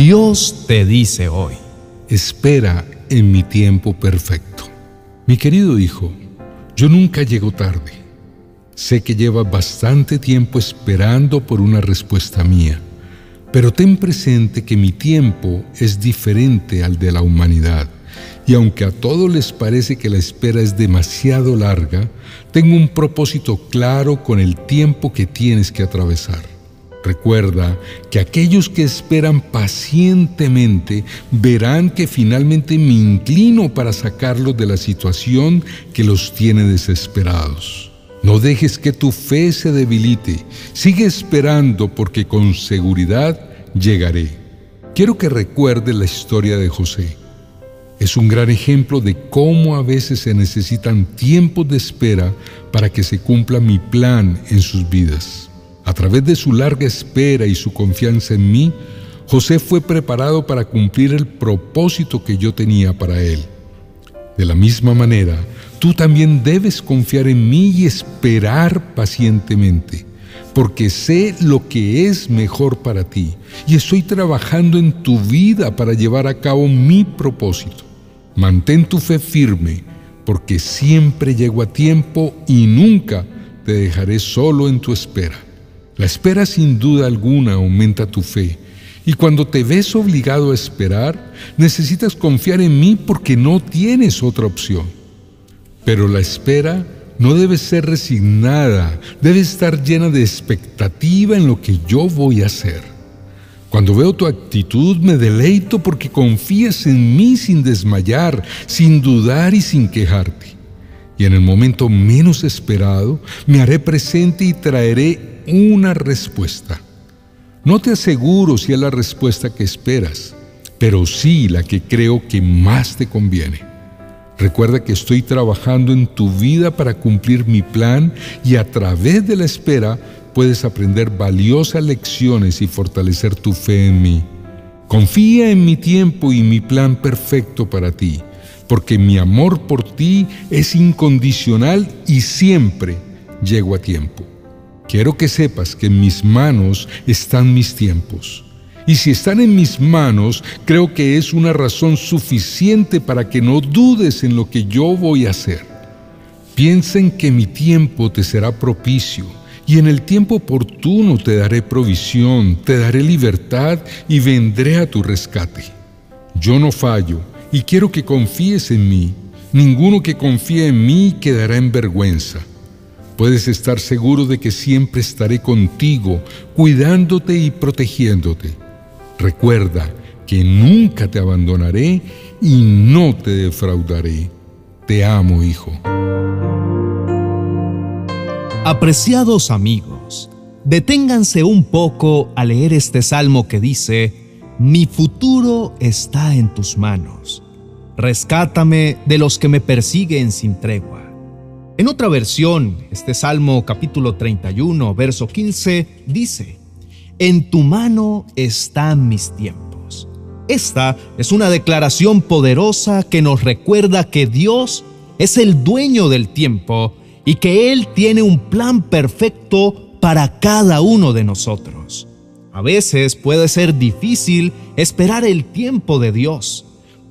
Dios te dice hoy, espera en mi tiempo perfecto. Mi querido hijo, yo nunca llego tarde. Sé que llevas bastante tiempo esperando por una respuesta mía, pero ten presente que mi tiempo es diferente al de la humanidad. Y aunque a todos les parece que la espera es demasiado larga, tengo un propósito claro con el tiempo que tienes que atravesar. Recuerda que aquellos que esperan pacientemente verán que finalmente me inclino para sacarlos de la situación que los tiene desesperados. No dejes que tu fe se debilite. Sigue esperando porque con seguridad llegaré. Quiero que recuerdes la historia de José. Es un gran ejemplo de cómo a veces se necesitan tiempos de espera para que se cumpla mi plan en sus vidas. A través de su larga espera y su confianza en mí, José fue preparado para cumplir el propósito que yo tenía para él. De la misma manera, tú también debes confiar en mí y esperar pacientemente, porque sé lo que es mejor para ti y estoy trabajando en tu vida para llevar a cabo mi propósito. Mantén tu fe firme, porque siempre llego a tiempo y nunca te dejaré solo en tu espera. La espera sin duda alguna aumenta tu fe. Y cuando te ves obligado a esperar, necesitas confiar en mí porque no tienes otra opción. Pero la espera no debe ser resignada, debe estar llena de expectativa en lo que yo voy a hacer. Cuando veo tu actitud me deleito porque confías en mí sin desmayar, sin dudar y sin quejarte. Y en el momento menos esperado me haré presente y traeré una respuesta. No te aseguro si es la respuesta que esperas, pero sí la que creo que más te conviene. Recuerda que estoy trabajando en tu vida para cumplir mi plan y a través de la espera puedes aprender valiosas lecciones y fortalecer tu fe en mí. Confía en mi tiempo y mi plan perfecto para ti, porque mi amor por ti es incondicional y siempre llego a tiempo. Quiero que sepas que en mis manos están mis tiempos. Y si están en mis manos, creo que es una razón suficiente para que no dudes en lo que yo voy a hacer. Piensa en que mi tiempo te será propicio y en el tiempo oportuno te daré provisión, te daré libertad y vendré a tu rescate. Yo no fallo y quiero que confíes en mí. Ninguno que confíe en mí quedará en vergüenza. Puedes estar seguro de que siempre estaré contigo, cuidándote y protegiéndote. Recuerda que nunca te abandonaré y no te defraudaré. Te amo, hijo. Apreciados amigos, deténganse un poco a leer este salmo que dice, Mi futuro está en tus manos. Rescátame de los que me persiguen sin tregua. En otra versión, este Salmo capítulo 31, verso 15, dice, En tu mano están mis tiempos. Esta es una declaración poderosa que nos recuerda que Dios es el dueño del tiempo y que Él tiene un plan perfecto para cada uno de nosotros. A veces puede ser difícil esperar el tiempo de Dios,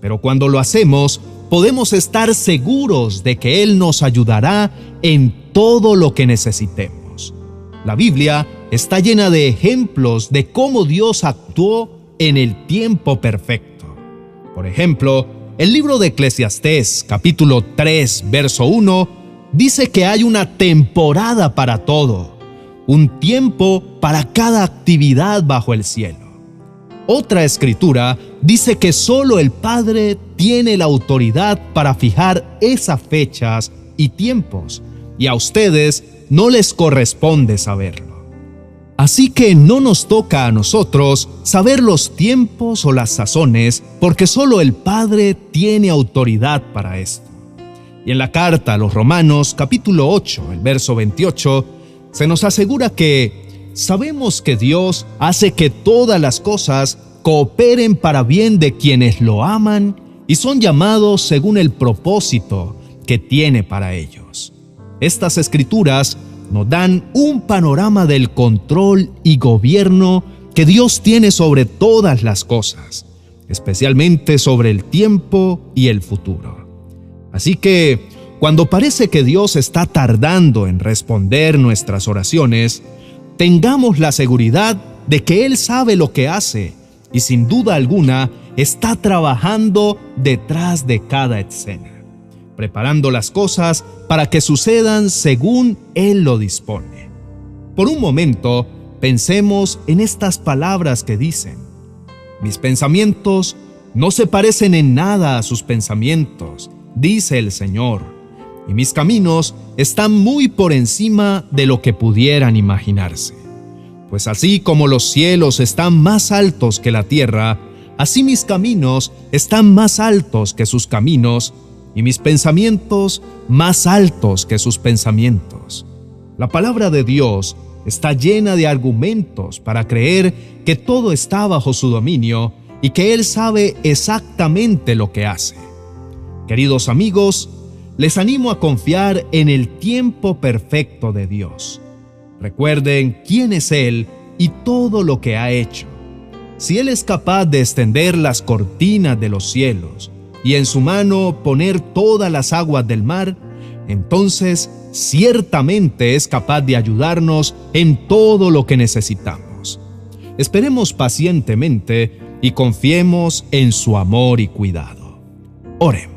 pero cuando lo hacemos, podemos estar seguros de que Él nos ayudará en todo lo que necesitemos. La Biblia está llena de ejemplos de cómo Dios actuó en el tiempo perfecto. Por ejemplo, el libro de Eclesiastés capítulo 3 verso 1 dice que hay una temporada para todo, un tiempo para cada actividad bajo el cielo. Otra escritura dice que solo el Padre tiene la autoridad para fijar esas fechas y tiempos, y a ustedes no les corresponde saberlo. Así que no nos toca a nosotros saber los tiempos o las sazones, porque solo el Padre tiene autoridad para esto. Y en la carta a los Romanos capítulo 8, el verso 28, se nos asegura que sabemos que Dios hace que todas las cosas cooperen para bien de quienes lo aman y son llamados según el propósito que tiene para ellos. Estas escrituras nos dan un panorama del control y gobierno que Dios tiene sobre todas las cosas, especialmente sobre el tiempo y el futuro. Así que, cuando parece que Dios está tardando en responder nuestras oraciones, tengamos la seguridad de que Él sabe lo que hace y sin duda alguna está trabajando detrás de cada escena, preparando las cosas para que sucedan según Él lo dispone. Por un momento, pensemos en estas palabras que dicen, mis pensamientos no se parecen en nada a sus pensamientos, dice el Señor, y mis caminos están muy por encima de lo que pudieran imaginarse. Pues así como los cielos están más altos que la tierra, así mis caminos están más altos que sus caminos, y mis pensamientos más altos que sus pensamientos. La palabra de Dios está llena de argumentos para creer que todo está bajo su dominio y que Él sabe exactamente lo que hace. Queridos amigos, les animo a confiar en el tiempo perfecto de Dios. Recuerden quién es Él y todo lo que ha hecho. Si Él es capaz de extender las cortinas de los cielos y en su mano poner todas las aguas del mar, entonces ciertamente es capaz de ayudarnos en todo lo que necesitamos. Esperemos pacientemente y confiemos en su amor y cuidado. Oremos.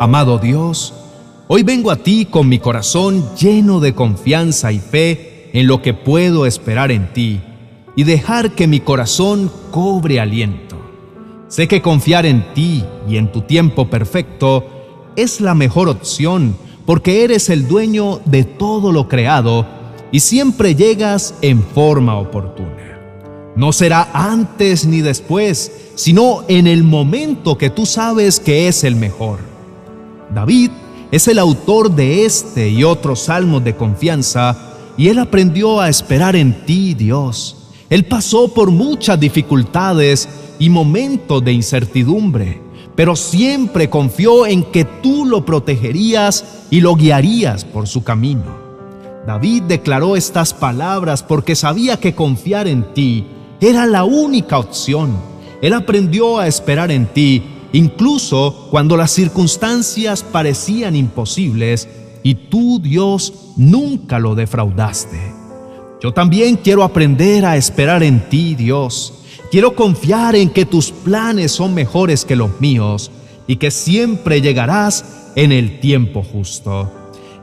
Amado Dios, hoy vengo a ti con mi corazón lleno de confianza y fe en lo que puedo esperar en ti y dejar que mi corazón cobre aliento. Sé que confiar en ti y en tu tiempo perfecto es la mejor opción porque eres el dueño de todo lo creado y siempre llegas en forma oportuna. No será antes ni después, sino en el momento que tú sabes que es el mejor. David es el autor de este y otros salmos de confianza y él aprendió a esperar en ti, Dios. Él pasó por muchas dificultades y momentos de incertidumbre pero siempre confió en que tú lo protegerías y lo guiarías por su camino. David declaró estas palabras porque sabía que confiar en ti era la única opción. Él aprendió a esperar en ti, incluso cuando las circunstancias parecían imposibles y tú, Dios, nunca lo defraudaste. Yo también quiero aprender a esperar en ti, Dios Quiero confiar en que tus planes son mejores que los míos y que siempre llegarás en el tiempo justo.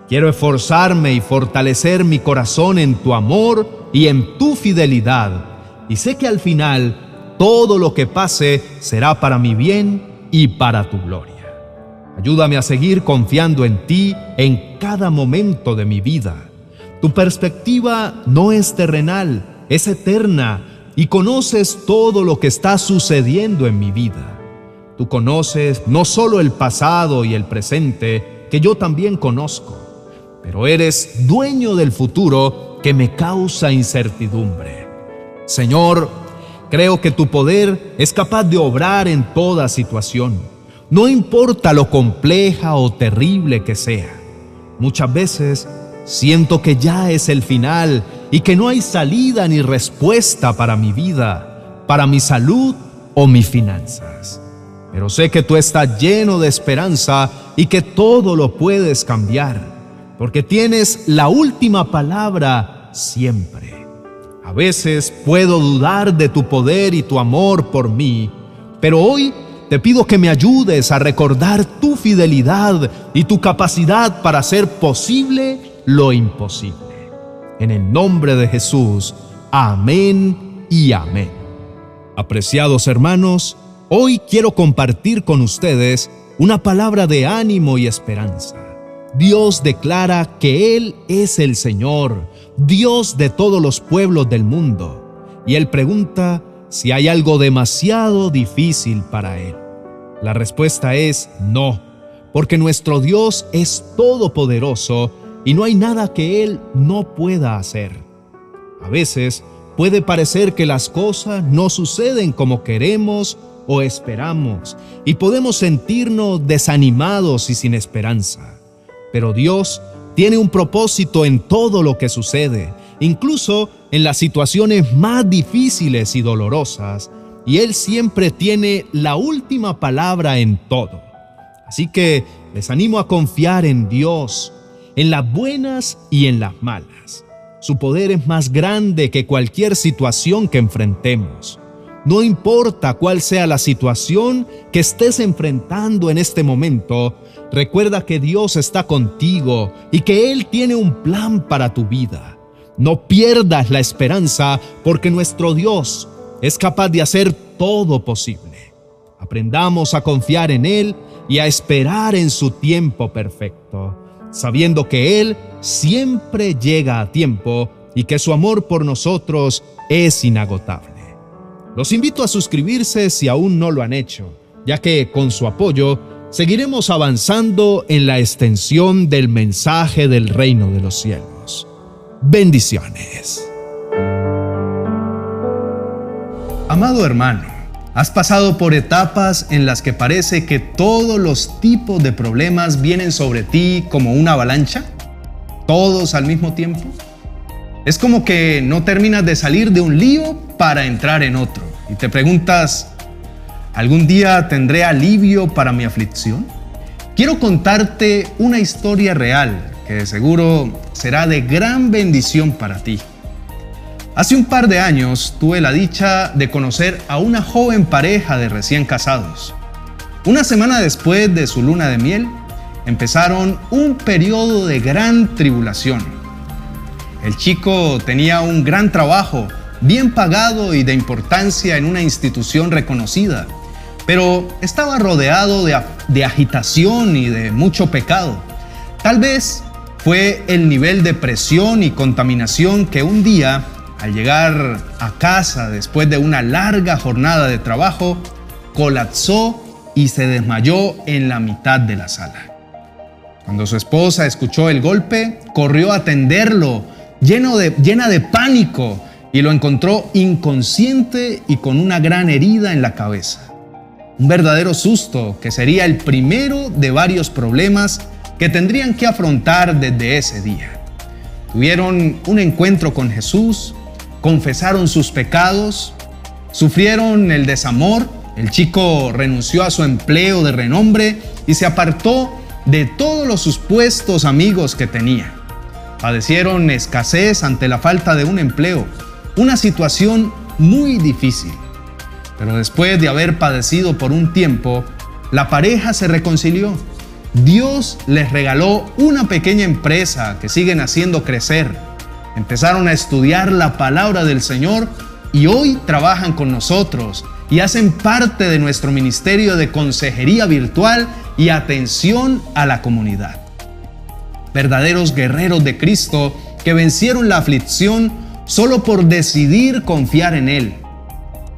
Quiero esforzarme y fortalecer mi corazón en tu amor y en tu fidelidad. Y sé que al final todo lo que pase será para mi bien y para tu gloria. Ayúdame a seguir confiando en ti en cada momento de mi vida. Tu perspectiva no es terrenal, es eterna y conoces todo lo que está sucediendo en mi vida. Tú conoces no solo el pasado y el presente, que yo también conozco, pero eres dueño del futuro que me causa incertidumbre. Señor, creo que tu poder es capaz de obrar en toda situación, no importa lo compleja o terrible que sea. Muchas veces siento que ya es el final y que no hay salida ni respuesta para mi vida, para mi salud o mis finanzas. Pero sé que tú estás lleno de esperanza y que todo lo puedes cambiar, porque tienes la última palabra siempre. A veces puedo dudar de tu poder y tu amor por mí, pero hoy te pido que me ayudes a recordar tu fidelidad y tu capacidad para hacer posible lo imposible. En el nombre de Jesús, amén y amén. Apreciados hermanos, hoy quiero compartir con ustedes una palabra de ánimo y esperanza. Dios declara que Él es el Señor, Dios de todos los pueblos del mundo, y Él pregunta si hay algo demasiado difícil para Él. La respuesta es no, porque nuestro Dios es todopoderoso y no hay nada que Él no pueda hacer. A veces puede parecer que las cosas no suceden como queremos o esperamos y podemos sentirnos desanimados y sin esperanza. Pero Dios tiene un propósito en todo lo que sucede incluso en las situaciones más difíciles y dolorosas, y Él siempre tiene la última palabra en todo. Así que les animo a confiar en Dios, en las buenas y en las malas. Su poder es más grande que cualquier situación que enfrentemos. No importa cuál sea la situación que estés enfrentando en este momento, recuerda que Dios está contigo y que Él tiene un plan para tu vida. No pierdas la esperanza porque nuestro Dios es capaz de hacer todo posible. Aprendamos a confiar en Él y a esperar en su tiempo perfecto, sabiendo que Él siempre llega a tiempo y que su amor por nosotros es inagotable. Los invito a suscribirse si aún no lo han hecho, ya que con su apoyo seguiremos avanzando en la extensión del mensaje del reino de los cielos. Bendiciones. Amado hermano, ¿has pasado por etapas en las que parece que todos los tipos de problemas vienen sobre ti como una avalancha? ¿Todos al mismo tiempo? Es como que no terminas de salir de un lío para entrar en otro y te preguntas, ¿algún día tendré alivio para mi aflicción? Quiero contarte una historia real que de seguro será de gran bendición para ti. Hace un par de años tuve la dicha de conocer a una joven pareja de recién casados. Una semana después de su luna de miel, empezaron un periodo de gran tribulación. El chico tenía un gran trabajo bien pagado y de importancia en una institución reconocida, pero estaba rodeado de, agitación y de mucho pecado. Tal vez fue el nivel de presión y contaminación que un día, al llegar a casa después de una larga jornada de trabajo, colapsó y se desmayó en la mitad de la sala. Cuando su esposa escuchó el golpe, corrió a atenderlo, llena de pánico, y lo encontró inconsciente y con una gran herida en la cabeza. Un verdadero susto que sería el primero de varios problemas que tendrían que afrontar desde ese día. Tuvieron un encuentro con Jesús, confesaron sus pecados, sufrieron el desamor, el chico renunció a su empleo de renombre y se apartó de todos los supuestos amigos que tenía. Padecieron escasez ante la falta de un empleo una situación muy difícil. Pero después de haber padecido por un tiempo, la pareja se reconcilió. Dios les regaló una pequeña empresa que siguen haciendo crecer. Empezaron a estudiar la palabra del Señor y hoy trabajan con nosotros y hacen parte de nuestro ministerio de consejería virtual y atención a la comunidad. Verdaderos guerreros de Cristo que vencieron la aflicción solo por decidir confiar en Él.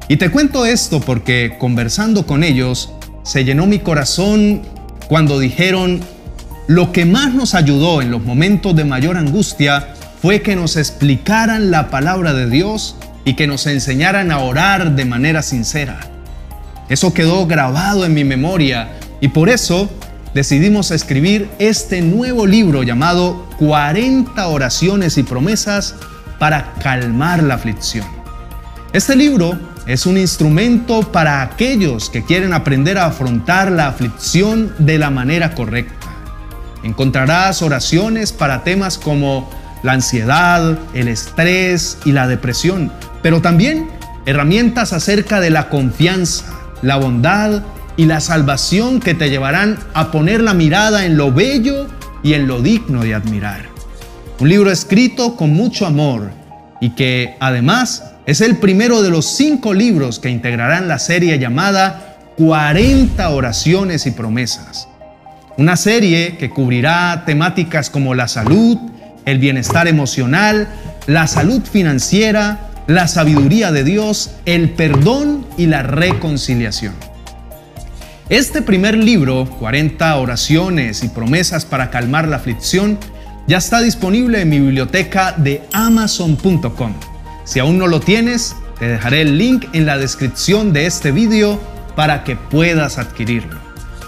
Y te cuento esto porque conversando con ellos, se llenó mi corazón cuando dijeron, lo que más nos ayudó en los momentos de mayor angustia fue que nos explicaran la palabra de Dios y que nos enseñaran a orar de manera sincera. Eso quedó grabado en mi memoria y por eso decidimos escribir este nuevo libro llamado 40 oraciones y promesas para calmar la aflicción. Este libro es un instrumento para aquellos que quieren aprender a afrontar la aflicción de la manera correcta. Encontrarás oraciones para temas como la ansiedad, el estrés y la depresión, pero también herramientas acerca de la confianza, la bondad y la salvación que te llevarán a poner la mirada en lo bello y en lo digno de admirar. Un libro escrito con mucho amor y que además es el primero de los cinco libros que integrarán la serie llamada 40 oraciones y promesas. Una serie que cubrirá temáticas como la salud, el bienestar emocional, la salud financiera, la sabiduría de Dios, el perdón y la reconciliación. Este primer libro, 40 oraciones y promesas para calmar la aflicción, ya está disponible en mi biblioteca de amazon.com. Si aún no lo tienes, te dejaré el link en la descripción de este video para que puedas adquirirlo.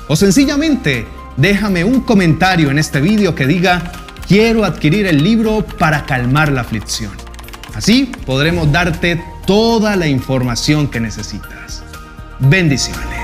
O sencillamente, déjame un comentario en este video que diga, quiero adquirir el libro para calmar la aflicción. Así podremos darte toda la información que necesitas. Bendiciones.